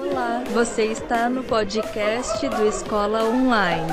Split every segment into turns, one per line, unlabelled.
Olá, você está no podcast do Escola Online.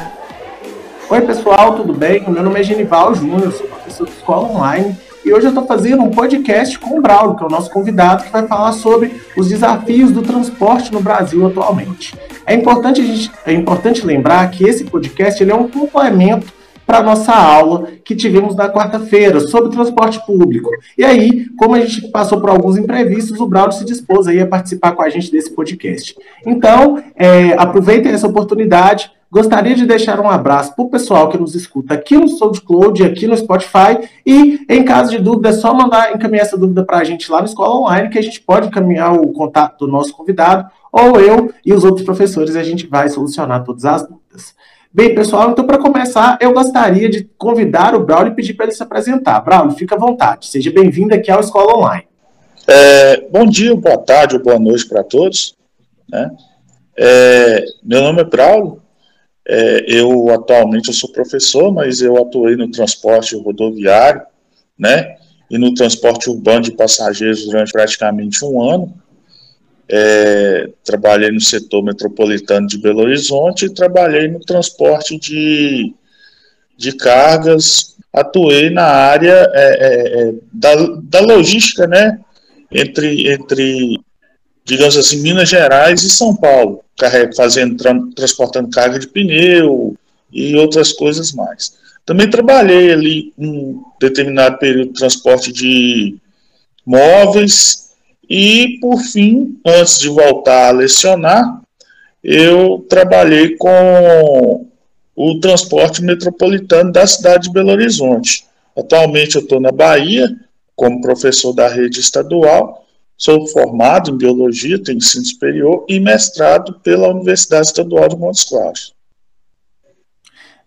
Oi, pessoal, tudo bem? Meu nome é Genival Júnior, sou professor de Escola Online e hoje eu estou fazendo um podcast com o Braulio, que é o nosso convidado, que vai falar sobre os desafios do transporte no Brasil atualmente. É importante, a gente, é importante lembrar que esse podcast ele é um complemento para a nossa aula que tivemos na quarta-feira sobre transporte público. E aí, como a gente passou por alguns imprevistos, o Braulio se dispôs aí a participar com a gente desse podcast. Então, é, aproveitem essa oportunidade, Gostaria de deixar um abraço para o pessoal que nos escuta aqui no SoundCloud, aqui no Spotify, e em caso de dúvida, é só mandar encaminhar essa dúvida para a gente lá no Escola Online, que a gente pode encaminhar o contato do nosso convidado, ou eu e os outros professores, a gente vai solucionar todas as dúvidas. Bem, pessoal, então para começar, eu gostaria de convidar o Braulio e pedir para ele se apresentar. Braulio, fica à vontade. Seja bem-vindo aqui ao Escola Online.
É, bom dia, boa tarde ou boa noite para todos. Né? É, meu nome é Braulio, é, eu atualmente eu sou professor, mas eu atuei no transporte rodoviário, né, e no transporte urbano de passageiros durante praticamente um ano. É, trabalhei no setor metropolitano de Belo Horizonte e trabalhei no transporte de, de cargas. Atuei na área é, é, é da, da logística, né, entre, entre digamos assim, Minas Gerais e São Paulo, fazendo, transportando carga de pneu e outras coisas mais. Também trabalhei ali um determinado período de transporte de móveis e, por fim, antes de voltar a lecionar, eu trabalhei com o transporte metropolitano da cidade de Belo Horizonte. Atualmente eu estou na Bahia, como professor da rede estadual, Sou formado em Biologia, tenho ensino superior e mestrado pela Universidade Estadual de Montes Claros.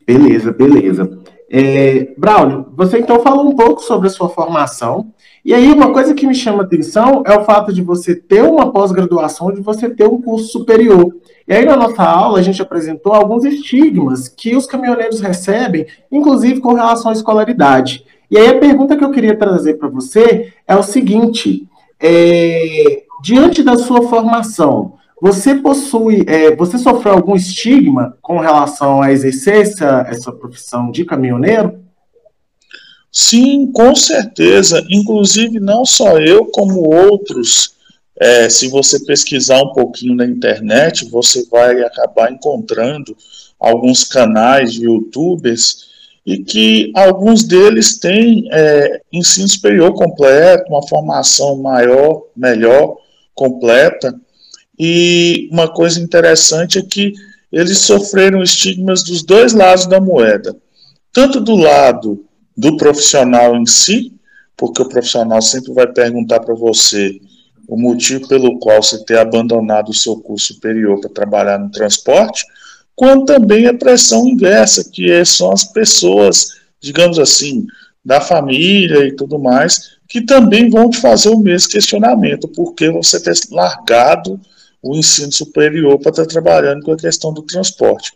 Beleza, beleza. É, Braulio, você então falou um pouco sobre a sua formação, e aí uma coisa que me chama atenção é o fato de você ter uma pós-graduação, de você ter um curso superior. E aí na nossa aula a gente apresentou alguns estigmas que os caminhoneiros recebem, inclusive com relação à escolaridade. E aí a pergunta que eu queria trazer para você é o seguinte: é, diante da sua formação, você possui, é, você sofreu algum estigma com relação a exercer essa, essa profissão de caminhoneiro?
Sim, com certeza. Inclusive, não só eu, como outros. É, se você pesquisar um pouquinho na internet, você vai acabar encontrando alguns canais de youtubers e que alguns deles têm é, ensino superior completo, uma formação maior, melhor, completa. E uma coisa interessante é que eles sofreram estigmas dos dois lados da moeda, tanto do lado do profissional em si, porque o profissional sempre vai perguntar para você o motivo pelo qual você ter abandonado o seu curso superior para trabalhar no transporte, quanto também a pressão inversa, que é, são as pessoas, digamos assim, da família e tudo mais, que também vão te fazer o mesmo questionamento, porque você ter largado o ensino superior para estar trabalhando com a questão do transporte.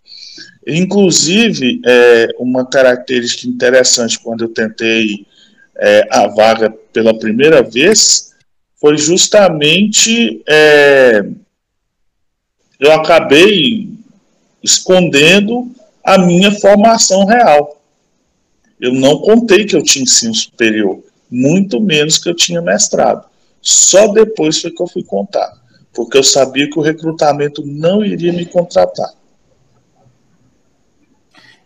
Inclusive, é, uma característica interessante quando eu tentei é, a vaga pela primeira vez foi justamente é, eu acabei escondendo a minha formação real. Eu não contei que eu tinha ensino superior, muito menos que eu tinha mestrado. Só depois foi que eu fui contar, porque eu sabia que o recrutamento não iria me contratar.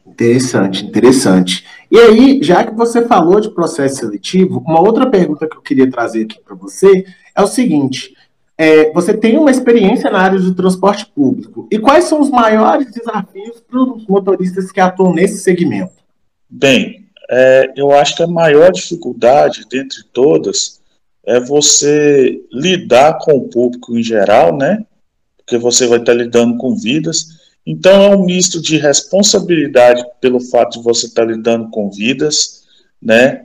Interessante, interessante. E aí, já que você falou de processo seletivo, uma outra pergunta que eu queria trazer aqui para você é o seguinte: é, você tem uma experiência na área de transporte público. E quais são os maiores desafios para os motoristas que atuam nesse segmento?
Bem, é, eu acho que a maior dificuldade, dentre todas, é você lidar com o público em geral, né? Porque você vai estar lidando com vidas. Então, é um misto de responsabilidade pelo fato de você estar lidando com vidas, né?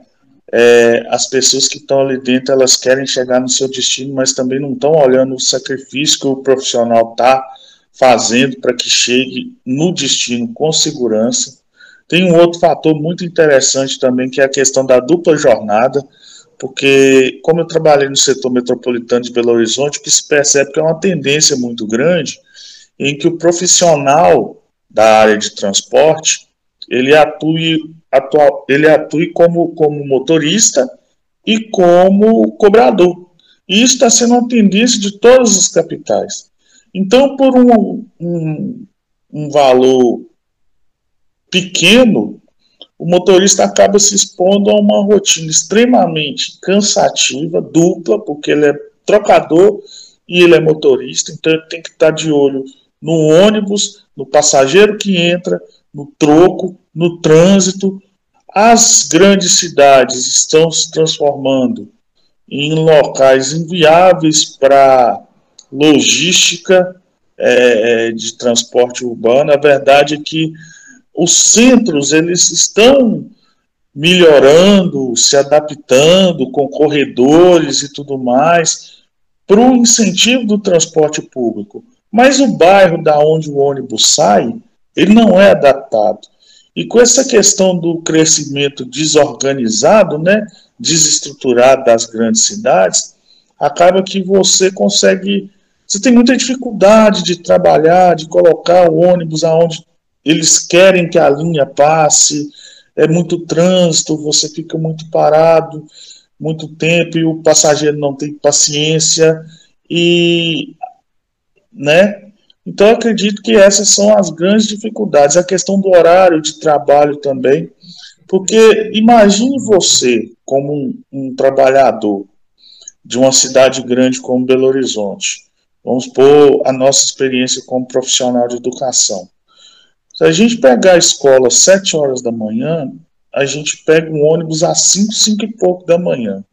é, as pessoas que estão ali dentro, elas querem chegar no seu destino, mas também não estão olhando o sacrifício que o profissional está fazendo para que chegue no destino com segurança. Tem um outro fator muito interessante também, que é a questão da dupla jornada. Porque como eu trabalhei no setor metropolitano de Belo Horizonte, o que se percebe que é uma tendência muito grande em que o profissional da área de transporte ele atue, atua, ele atue como, como motorista e como cobrador. E isso está sendo uma tendência de todas as capitais. Então, por um, um, um valor pequeno, o motorista acaba se expondo a uma rotina extremamente cansativa, dupla, porque ele é trocador e ele é motorista, então ele tem que estar de olho no ônibus, no passageiro que entra, no troco, no trânsito. As grandes cidades estão se transformando em locais inviáveis para logística é, de transporte urbano. A verdade é que os centros eles estão melhorando, se adaptando com corredores e tudo mais para o incentivo do transporte público. Mas o bairro da onde o ônibus sai, ele não é adaptado. E com essa questão do crescimento desorganizado, né, desestruturado das grandes cidades, acaba que você consegue, você tem muita dificuldade de trabalhar, de colocar o ônibus aonde eles querem que a linha passe, é muito trânsito, você fica muito parado, muito tempo e o passageiro não tem paciência e, né? Então eu acredito que essas são as grandes dificuldades, a questão do horário de trabalho também, porque imagine você como um, um trabalhador de uma cidade grande como Belo Horizonte, vamos pôr a nossa experiência como profissional de educação. Se a gente pegar a escola às 7 horas da manhã, a gente pega um ônibus às 5, 5 e pouco da manhã.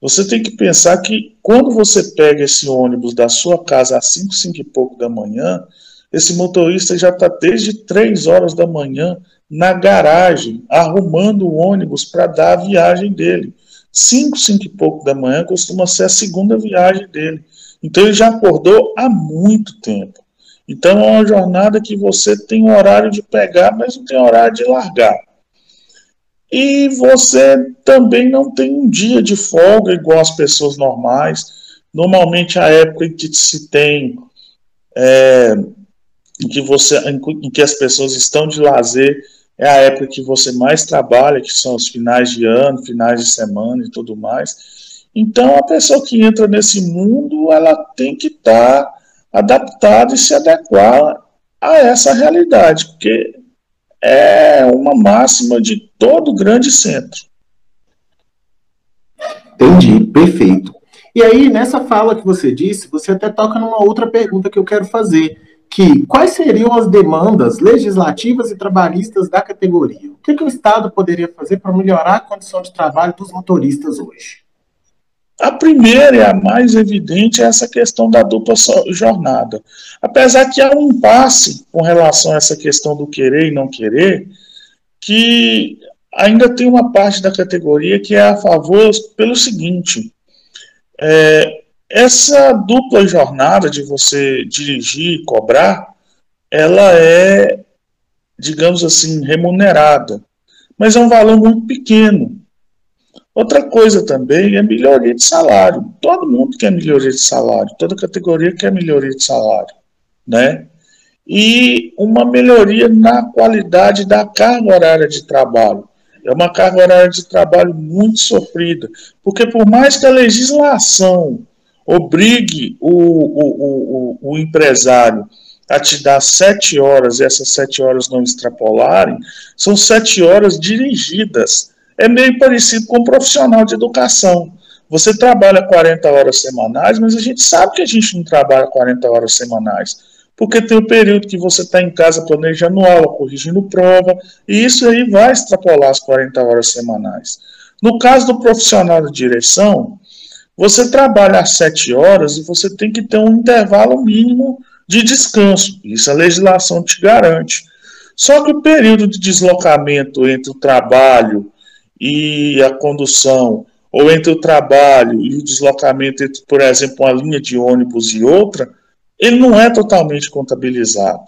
Você tem que pensar que quando você pega esse ônibus da sua casa às 5, 5 e pouco da manhã, esse motorista já está desde 3 horas da manhã na garagem, arrumando o ônibus para dar a viagem dele. 5, 5 e pouco da manhã costuma ser a segunda viagem dele. Então ele já acordou há muito tempo. Então é uma jornada que você tem um horário de pegar, mas não tem horário de largar. E você também não tem um dia de folga igual as pessoas normais. Normalmente a época em que se tem é, em que você em que as pessoas estão de lazer é a época que você mais trabalha, que são os finais de ano, finais de semana e tudo mais. Então a pessoa que entra nesse mundo, ela tem que estar tá adaptado e se adequar a essa realidade, porque é uma máxima de todo grande centro.
Entendi, perfeito. E aí, nessa fala que você disse, você até toca numa outra pergunta que eu quero fazer, que quais seriam as demandas legislativas e trabalhistas da categoria? O que, que o Estado poderia fazer para melhorar a condição de trabalho dos motoristas hoje?
A primeira e a mais evidente é essa questão da dupla jornada. Apesar que há um impasse com relação a essa questão do querer e não querer, que ainda tem uma parte da categoria que é a favor pelo seguinte: é, essa dupla jornada de você dirigir e cobrar, ela é, digamos assim, remunerada, mas é um valor muito pequeno. Outra coisa também é melhoria de salário. Todo mundo quer melhoria de salário, toda categoria quer melhoria de salário, né? E uma melhoria na qualidade da carga horária de trabalho. É uma carga horária de trabalho muito sofrida, porque por mais que a legislação obrigue o, o, o, o empresário a te dar sete horas e essas sete horas não extrapolarem, são sete horas dirigidas é meio parecido com um profissional de educação. Você trabalha 40 horas semanais, mas a gente sabe que a gente não trabalha 40 horas semanais, porque tem o período que você está em casa planejando aula, corrigindo prova, e isso aí vai extrapolar as 40 horas semanais. No caso do profissional de direção, você trabalha às 7 horas e você tem que ter um intervalo mínimo de descanso. Isso a legislação te garante. Só que o período de deslocamento entre o trabalho e a condução, ou entre o trabalho e o deslocamento entre, por exemplo, uma linha de ônibus e outra, ele não é totalmente contabilizado.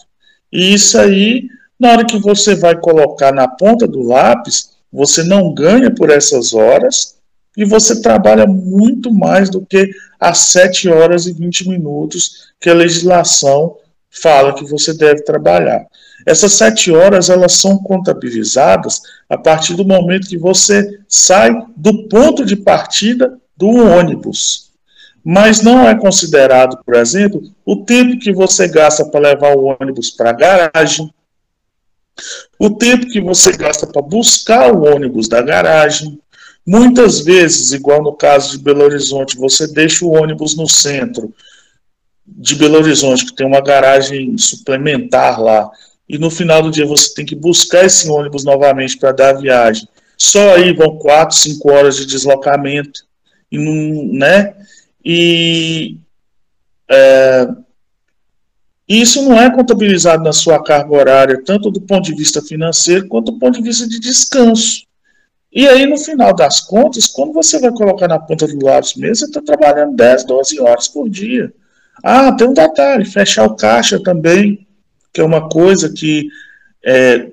E isso aí, na hora que você vai colocar na ponta do lápis, você não ganha por essas horas e você trabalha muito mais do que as 7 horas e 20 minutos que a legislação fala que você deve trabalhar. Essas sete horas elas são contabilizadas a partir do momento que você sai do ponto de partida do ônibus. Mas não é considerado, por exemplo, o tempo que você gasta para levar o ônibus para a garagem, o tempo que você gasta para buscar o ônibus da garagem. Muitas vezes, igual no caso de Belo Horizonte, você deixa o ônibus no centro de Belo Horizonte, que tem uma garagem suplementar lá, e no final do dia você tem que buscar esse ônibus novamente para dar a viagem. Só aí vão quatro, cinco horas de deslocamento, e né? E é, isso não é contabilizado na sua carga horária, tanto do ponto de vista financeiro quanto do ponto de vista de descanso. E aí, no final das contas, quando você vai colocar na ponta do lápis mesmo, você está trabalhando 10, 12 horas por dia. Ah, tem um detalhe, fechar o caixa também, que é uma coisa que é,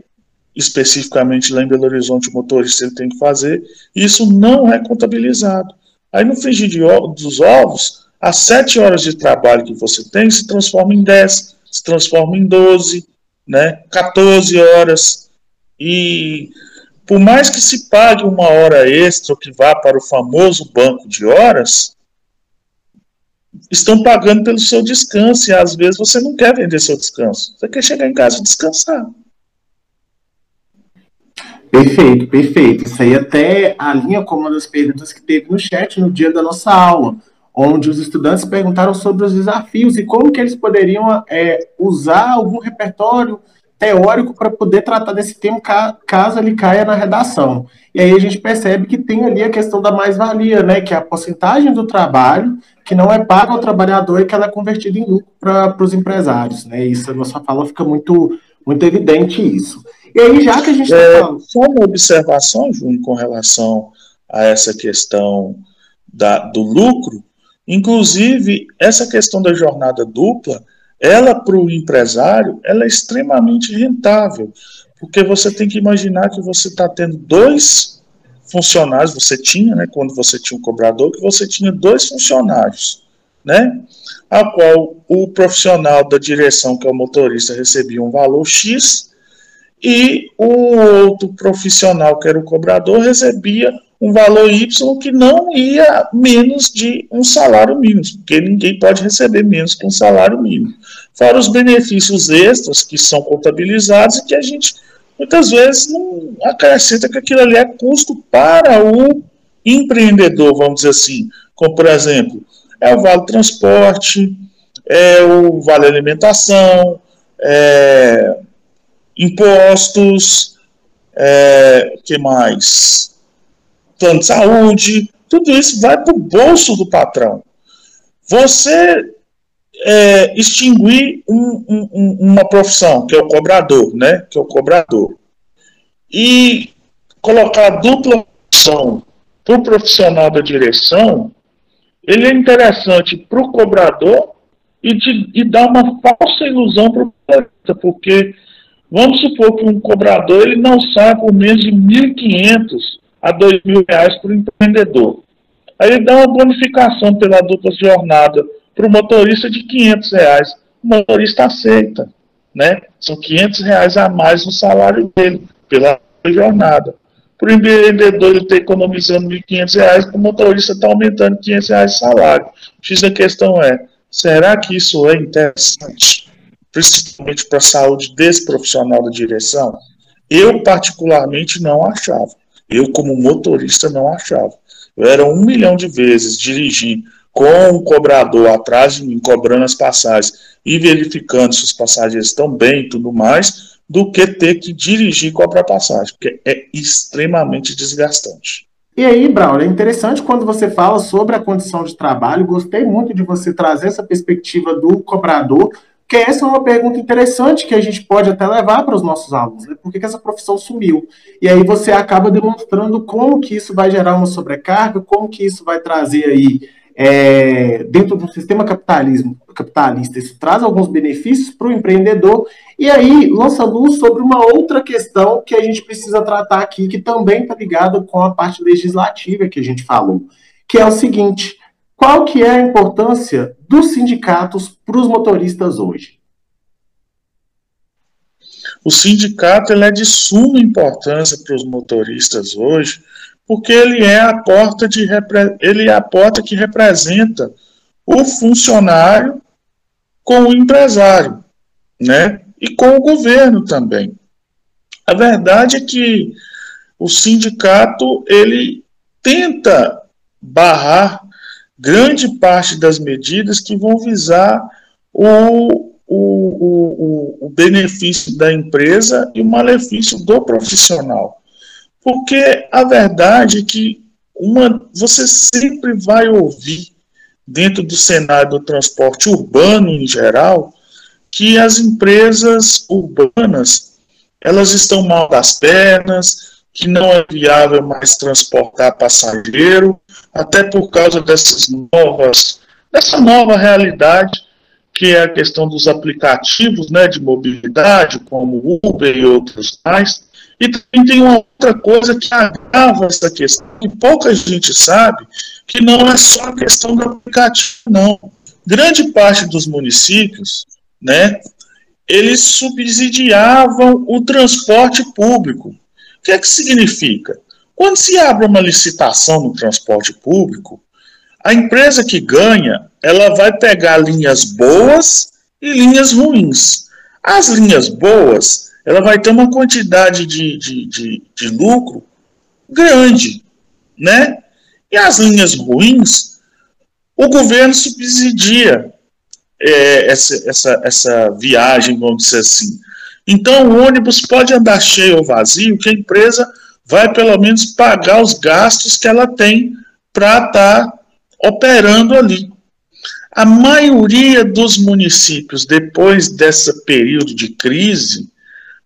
especificamente lá em Belo Horizonte o motorista ele tem que fazer, isso não é contabilizado. Aí no frigir dos ovos, as 7 horas de trabalho que você tem se transforma em 10, se transforma em 12, né, 14 horas. E por mais que se pague uma hora extra que vá para o famoso banco de horas, estão pagando pelo seu descanso e às vezes você não quer vender seu descanso. Você quer chegar em casa e descansar.
Perfeito, perfeito. Isso aí até alinha com uma das perguntas que teve no chat no dia da nossa aula, onde os estudantes perguntaram sobre os desafios e como que eles poderiam é, usar algum repertório teórico para poder tratar desse tema caso ele caia na redação. E aí a gente percebe que tem ali a questão da mais-valia, né, que é a porcentagem do trabalho que não é paga ao trabalhador e que ela é convertida em lucro para os empresários, né? Isso na sua fala fica muito, muito evidente isso. E aí, já que a gente está
é, falando... Só uma observação, Júnior, com relação a essa questão da, do lucro, inclusive, essa questão da jornada dupla, ela para o empresário, ela é extremamente rentável, porque você tem que imaginar que você está tendo dois funcionários você tinha, né, quando você tinha um cobrador, que você tinha dois funcionários, né, a qual o profissional da direção, que é o motorista, recebia um valor X, e o outro profissional, que era o cobrador, recebia um valor Y que não ia menos de um salário mínimo, porque ninguém pode receber menos que um salário mínimo. Fora os benefícios extras que são contabilizados e que a gente muitas vezes não acrescenta que aquilo ali é custo para o empreendedor, vamos dizer assim. Como, por exemplo, é o vale transporte, é o vale alimentação, é, impostos, é, que mais? Plano de saúde, tudo isso vai para o bolso do patrão. Você é, extinguir um, um, uma profissão, que é o cobrador, né? Que é o cobrador. E colocar dupla função para o profissional da direção, ele é interessante para o cobrador e, de, e dá uma falsa ilusão para o motorista, porque vamos supor que um cobrador ele não sai por menos de 1.500 a R$ reais para o empreendedor. Aí ele dá uma bonificação pela dupla jornada para o motorista de 500 reais. O motorista aceita, né? São 500 reais a mais no salário dele pela jornada. Para o empreendedor ele está economizando 1.500 reais, para o motorista está aumentando 500 reais de salário. X a questão é, será que isso é interessante? Principalmente para a saúde desse profissional da direção? Eu, particularmente, não achava. Eu, como motorista, não achava. Eu era um milhão de vezes dirigir com o cobrador atrás de mim, cobrando as passagens e verificando se os passageiros estão bem e tudo mais, do que ter que dirigir e cobrar passagem, porque é extremamente desgastante.
E aí, Braulio, é interessante quando você fala sobre a condição de trabalho, gostei muito de você trazer essa perspectiva do cobrador, porque essa é uma pergunta interessante que a gente pode até levar para os nossos alunos, né? Por que, que, essa profissão sumiu? E aí você acaba demonstrando como que isso vai gerar uma sobrecarga, como que isso vai trazer aí é, dentro do sistema capitalismo, capitalista, isso traz alguns benefícios para o empreendedor, e aí lança luz sobre uma outra questão que a gente precisa tratar aqui, que também está ligada com a parte legislativa que a gente falou, que é o seguinte, qual que é a importância dos sindicatos para os motoristas hoje?
O sindicato ele é de suma importância para os motoristas hoje, porque ele é a porta de ele é a porta que representa o funcionário com o empresário, né? E com o governo também. A verdade é que o sindicato ele tenta barrar grande parte das medidas que vão visar o, o, o, o benefício da empresa e o malefício do profissional. Porque a verdade é que uma, você sempre vai ouvir, dentro do cenário do transporte urbano em geral, que as empresas urbanas elas estão mal das pernas, que não é viável mais transportar passageiro, até por causa dessas novas, dessa nova realidade que é a questão dos aplicativos né, de mobilidade, como Uber e outros mais. E também tem uma outra coisa que agrava essa questão, que pouca gente sabe, que não é só a questão do aplicativo, não. Grande parte dos municípios, né, eles subsidiavam o transporte público. O que é que significa? Quando se abre uma licitação no transporte público, a empresa que ganha, ela vai pegar linhas boas e linhas ruins. As linhas boas, ela vai ter uma quantidade de, de, de, de lucro grande, né? E as linhas ruins, o governo subsidia é, essa, essa, essa viagem, vamos dizer assim. Então, o ônibus pode andar cheio ou vazio, que a empresa vai pelo menos pagar os gastos que ela tem para estar tá operando ali. A maioria dos municípios, depois desse período de crise,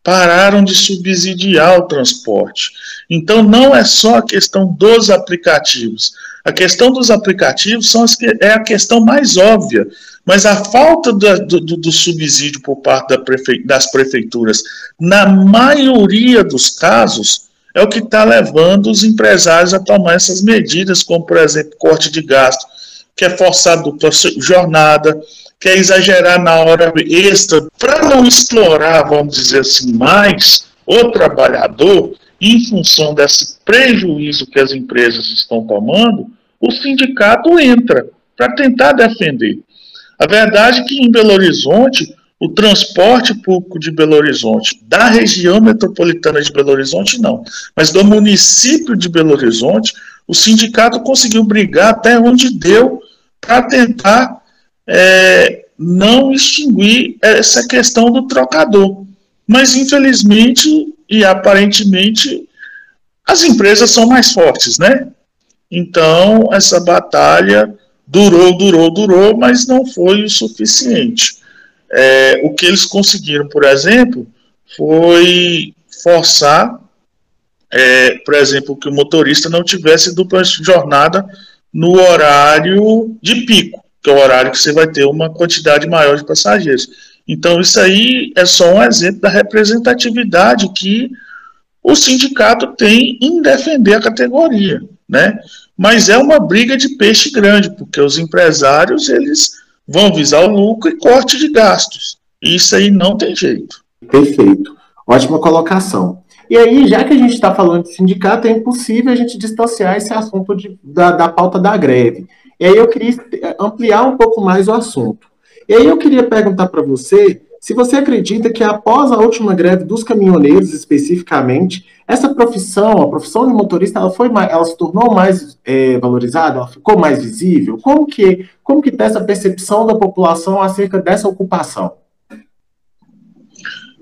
pararam de subsidiar o transporte. Então, não é só a questão dos aplicativos. A questão dos aplicativos são que, é a questão mais óbvia, mas a falta do, do, do subsídio por parte da prefe, das prefeituras, na maioria dos casos, é o que está levando os empresários a tomar essas medidas, como, por exemplo, corte de gasto, que é forçar dupla jornada, que é exagerar na hora extra, para não explorar, vamos dizer assim, mais o trabalhador, em função desse prejuízo que as empresas estão tomando, o sindicato entra para tentar defender. A verdade é que em Belo Horizonte, o transporte público de Belo Horizonte, da região metropolitana de Belo Horizonte, não, mas do município de Belo Horizonte, o sindicato conseguiu brigar até onde deu para tentar é, não extinguir essa questão do trocador. Mas, infelizmente e aparentemente, as empresas são mais fortes, né? Então, essa batalha durou, durou, durou, mas não foi o suficiente. É, o que eles conseguiram, por exemplo, foi forçar, é, por exemplo, que o motorista não tivesse dupla jornada no horário de pico, que é o horário que você vai ter uma quantidade maior de passageiros. Então, isso aí é só um exemplo da representatividade que o sindicato tem em defender a categoria, né? Mas é uma briga de peixe grande, porque os empresários, eles vão visar o lucro e corte de gastos. Isso aí não tem jeito.
Perfeito. Ótima colocação. E aí, já que a gente está falando de sindicato, é impossível a gente distanciar esse assunto de, da, da pauta da greve. E aí eu queria ampliar um pouco mais o assunto. E aí eu queria perguntar para você se você acredita que após a última greve dos caminhoneiros, especificamente, essa profissão, a profissão de motorista, ela, foi mais, ela se tornou mais é, valorizada, ela ficou mais visível? Como que como que está essa percepção da população acerca dessa ocupação?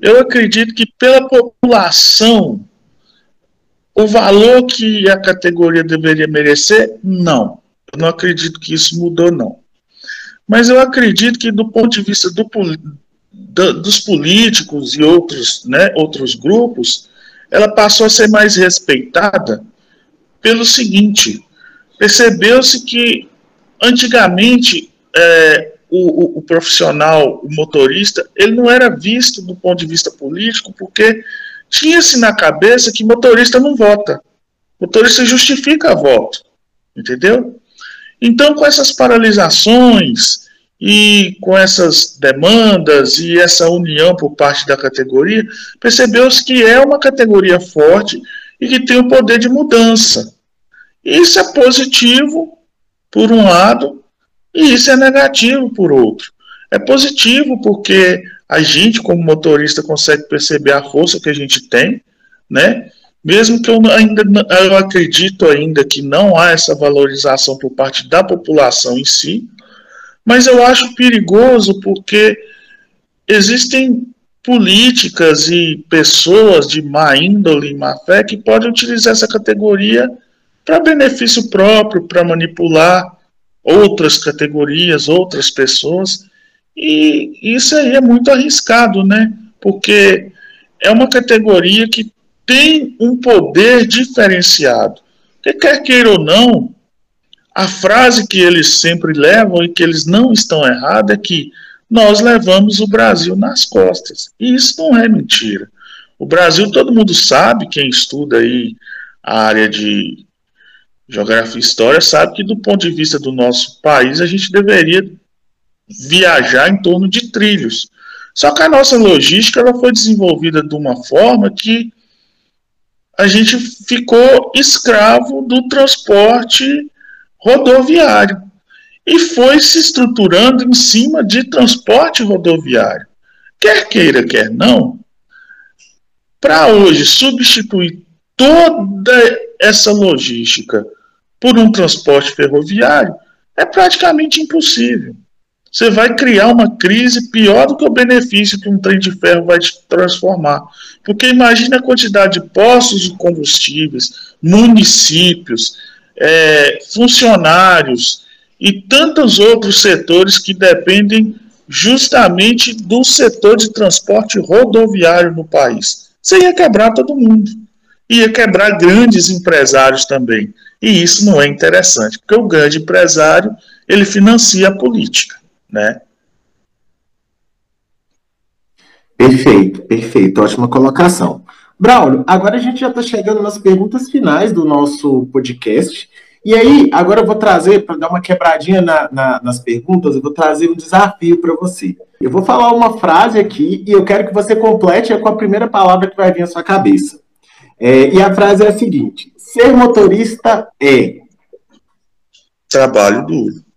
Eu acredito que pela população, o valor que a categoria deveria merecer, não. Eu não acredito que isso mudou, não. Mas eu acredito que do ponto de vista do, dos políticos e outros, né, outros grupos, ela passou a ser mais respeitada pelo seguinte: percebeu-se que antigamente, é, o, o, o, profissional, o motorista, ele não era visto do ponto de vista político, porque tinha-se na cabeça que motorista não vota. Motorista justifica voto. Entendeu? Então, com essas paralisações e com essas demandas e essa união por parte da categoria, percebeu-se que é uma categoria forte e que tem o poder de mudança. Isso é positivo, por um lado, e isso é negativo, por outro. É positivo porque a gente, como motorista, consegue perceber a força que a gente tem, né? Mesmo que eu ainda eu acredito ainda que não há essa valorização por parte da população em si, mas eu acho perigoso porque existem políticas e pessoas de má índole e má fé que podem utilizar essa categoria para benefício próprio, para manipular outras categorias, outras pessoas, e isso aí é muito arriscado, né? Porque é uma categoria que tem um poder diferenciado. Que quer queira ou não, a frase que eles sempre levam e que eles não estão errados é que nós levamos o Brasil nas costas. E isso não é mentira. O Brasil, todo mundo sabe, quem estuda aí a área de geografia e história, sabe que do ponto de vista do nosso país, a gente deveria viajar em torno de trilhos. Só que a nossa logística ela foi desenvolvida de uma forma que a gente ficou escravo do transporte rodoviário e foi se estruturando em cima de transporte rodoviário. Quer queira, quer não, para hoje substituir toda essa logística por um transporte ferroviário é praticamente impossível. Você vai criar uma crise pior do que o benefício que um trem de ferro vai te transformar. Porque imagine a quantidade de postos de combustíveis, municípios, é, funcionários e tantos outros setores que dependem justamente do setor de transporte rodoviário no país. Você ia quebrar todo mundo. Ia quebrar grandes empresários também. E isso não é interessante, porque o grande empresário ele financia a política né?
Perfeito, perfeito, ótima colocação. Braulio, agora a gente já está chegando nas perguntas finais do nosso podcast. E aí, agora eu vou trazer, para dar uma quebradinha na, na, nas perguntas, eu vou trazer um desafio para você. Eu vou falar uma frase aqui e eu quero que você complete com a primeira palavra que vai vir à sua cabeça. É, e a frase é a seguinte: ser motorista é.
Trabalho duro.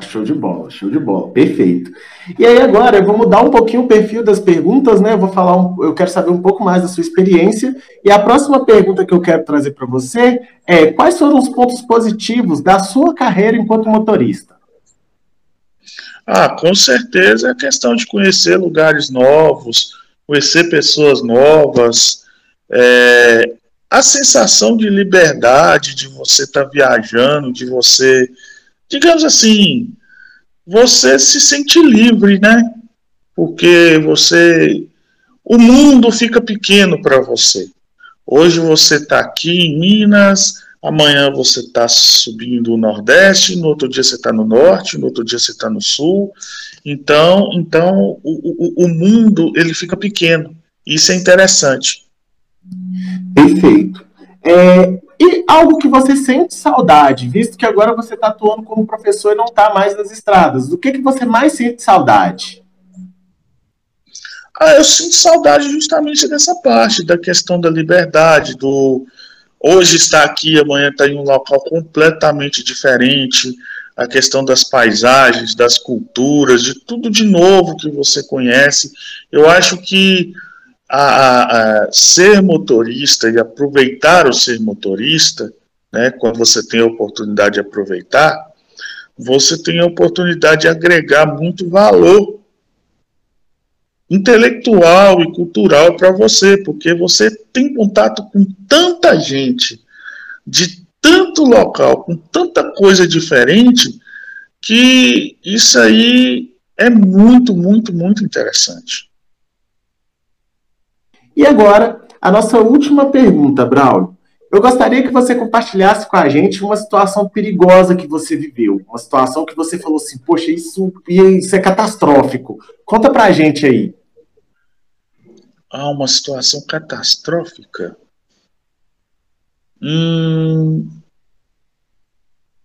Show de bola, show de bola, perfeito. E aí agora eu vou mudar um pouquinho o perfil das perguntas, né? Eu vou falar, um, eu quero saber um pouco mais da sua experiência. E a próxima pergunta que eu quero trazer para você é: quais foram os pontos positivos da sua carreira enquanto motorista?
Ah, com certeza é a questão de conhecer lugares novos, conhecer pessoas novas, é, a sensação de liberdade de você estar tá viajando, de você, digamos assim, você se sente livre, né? Porque você. O mundo fica pequeno para você. Hoje você está aqui em Minas, amanhã você está subindo o Nordeste, no outro dia você está no Norte, no outro dia você está no Sul. Então, então o, o, o mundo ele fica pequeno. Isso é interessante.
Perfeito. É, e algo que você sente saudade, visto que agora você está atuando como professor e não está mais nas estradas, do que, que você mais sente saudade?
Ah, eu sinto saudade justamente dessa parte, da questão da liberdade, do hoje está aqui, amanhã está em um local completamente diferente, a questão das paisagens, das culturas, de tudo de novo que você conhece. Eu acho que a, a, ser motorista e aproveitar o ser motorista, né, quando você tem a oportunidade de aproveitar, você tem a oportunidade de agregar muito valor intelectual e cultural para você, porque você tem contato com tanta gente, de tanto local, com tanta coisa diferente, que isso aí é muito, muito, muito interessante.
E agora, a nossa última pergunta, Braulio. eu gostaria que você compartilhasse com a gente uma situação perigosa que você viveu, uma situação que você falou assim, poxa, isso, isso é catastrófico. Conta pra gente aí.
Ah, uma situação catastrófica? Hum,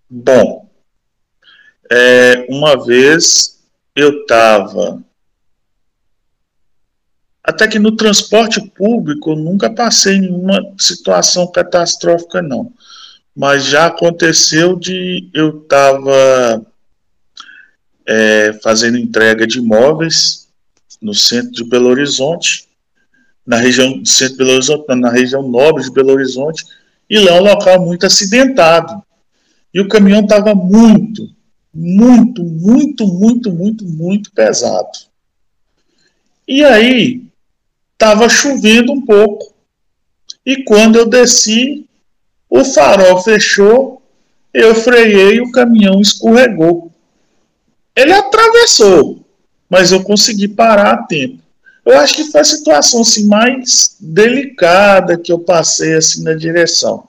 bom, é, uma vez eu estava. Até que no transporte público eu nunca passei em uma situação catastrófica, não. Mas já aconteceu de eu estava é, fazendo entrega de imóveis no centro de Belo Horizonte, na região centro de Belo Horizonte, na região nobre de Belo Horizonte, e lá é um local muito acidentado. E o caminhão estava muito, muito, muito, muito, muito, muito pesado. E aí, estava chovendo um pouco. E quando eu desci, o farol fechou, eu freiei e o caminhão escorregou. Ele atravessou, mas eu consegui parar a tempo. Eu acho que foi a situação assim, mais delicada que eu passei assim na direção.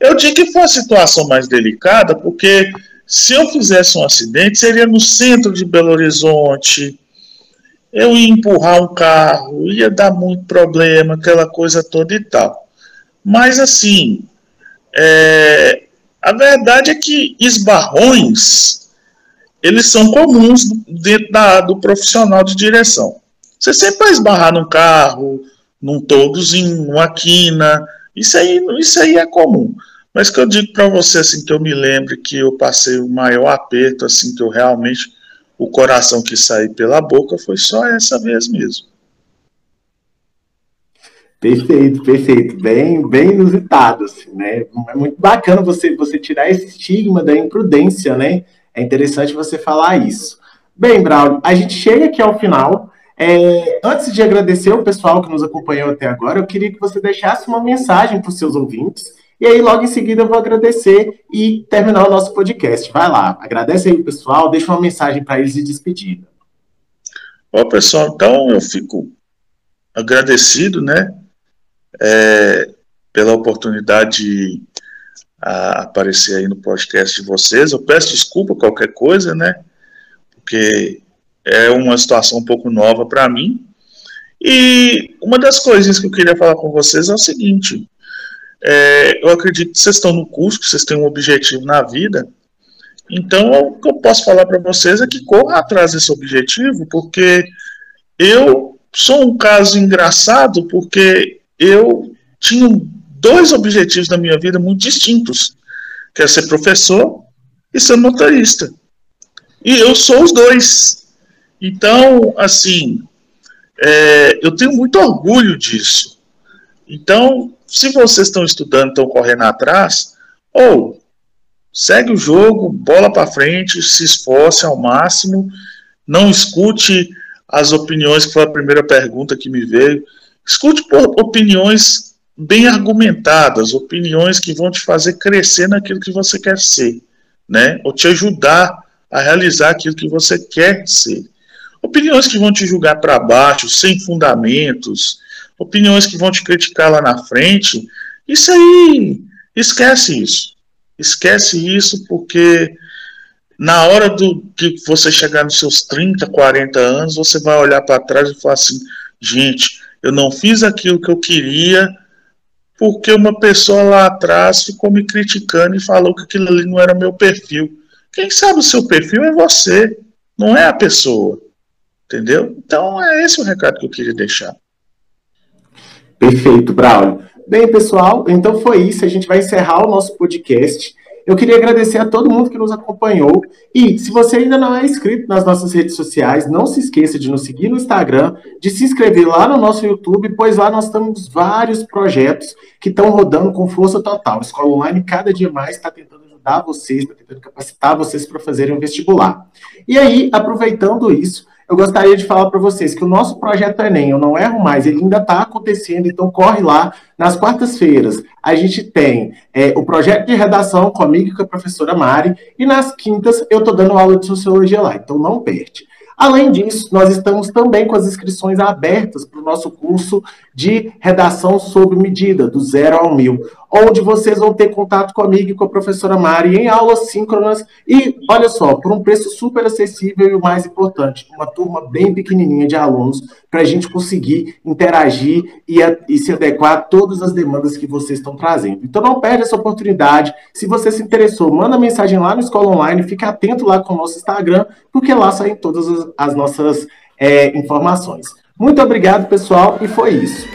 Eu digo que foi a situação mais delicada porque se eu fizesse um acidente, seria no centro de Belo Horizonte. Eu ia empurrar um carro, ia dar muito problema, aquela coisa toda e tal. Mas assim, é, a verdade é que esbarrões eles são comuns dentro da, do profissional de direção. Você sempre vai esbarrar num carro, num todozinho, numa quina. Isso aí, isso aí é comum. Mas que eu digo para você assim que eu me lembre que eu passei o maior aperto assim que eu realmente o coração que saiu pela boca foi só essa vez mesmo.
Perfeito, perfeito. Bem, bem inusitado, assim, né? É muito bacana você, você tirar esse estigma da imprudência, né? É interessante você falar isso. Bem, Braulio, a gente chega aqui ao final. É, antes de agradecer o pessoal que nos acompanhou até agora, eu queria que você deixasse uma mensagem para os seus ouvintes. E aí, logo em seguida, eu vou agradecer e terminar o nosso podcast. Vai lá, agradece aí o pessoal, deixa uma mensagem para eles de despedida.
Bom, pessoal, então eu fico agradecido, né, é, pela oportunidade de a, aparecer aí no podcast de vocês. Eu peço desculpa qualquer coisa, né, porque é uma situação um pouco nova para mim. E uma das coisas que eu queria falar com vocês é o seguinte: é, eu acredito que vocês estão no curso, que vocês têm um objetivo na vida. Então, o que eu posso falar para vocês é que corra atrás desse objetivo, porque eu sou um caso engraçado, porque eu tinha dois objetivos na minha vida muito distintos, que é ser professor e ser motorista. E eu sou os dois. Então, assim, é, eu tenho muito orgulho disso. Então, se vocês estão estudando, estão correndo atrás, ou segue o jogo, bola para frente, se esforce ao máximo, não escute as opiniões, que foi a primeira pergunta que me veio. Escute opiniões bem argumentadas, opiniões que vão te fazer crescer naquilo que você quer ser, né? Ou te ajudar a realizar aquilo que você quer ser. Opiniões que vão te julgar para baixo, sem fundamentos, opiniões que vão te criticar lá na frente. Isso aí, esquece isso. Esquece isso porque na hora do que você chegar nos seus 30, 40 anos, você vai olhar para trás e falar assim: gente, eu não fiz aquilo que eu queria porque uma pessoa lá atrás ficou me criticando e falou que aquilo ali não era meu perfil. Quem sabe o seu perfil é você, não é a pessoa. Entendeu? Então é esse o recado que eu queria deixar.
Perfeito, Braulio. Bem, pessoal, então foi isso. A gente vai encerrar o nosso podcast. Eu queria agradecer a todo mundo que nos acompanhou. E se você ainda não é inscrito nas nossas redes sociais, não se esqueça de nos seguir no Instagram, de se inscrever lá no nosso YouTube, pois lá nós temos vários projetos que estão rodando com força total. A Escola Online, cada dia mais, está tentando ajudar vocês, está tentando capacitar vocês para fazerem um vestibular. E aí, aproveitando isso, eu gostaria de falar para vocês que o nosso projeto Enem, eu não erro mais, ele ainda está acontecendo, então corre lá. Nas quartas-feiras, a gente tem é, o projeto de redação comigo e com a professora Mari, e nas quintas eu estou dando aula de sociologia lá, então não perde. Além disso, nós estamos também com as inscrições abertas para o nosso curso de redação sob medida, do zero ao mil. Onde vocês vão ter contato comigo e com a professora Mari em aulas síncronas e, olha só, por um preço super acessível e o mais importante, uma turma bem pequenininha de alunos para a gente conseguir interagir e, a, e se adequar a todas as demandas que vocês estão trazendo. Então não perde essa oportunidade. Se você se interessou, manda mensagem lá no Escola Online, fique atento lá com o nosso Instagram, porque lá saem todas as, as nossas é, informações. Muito obrigado, pessoal, e foi isso.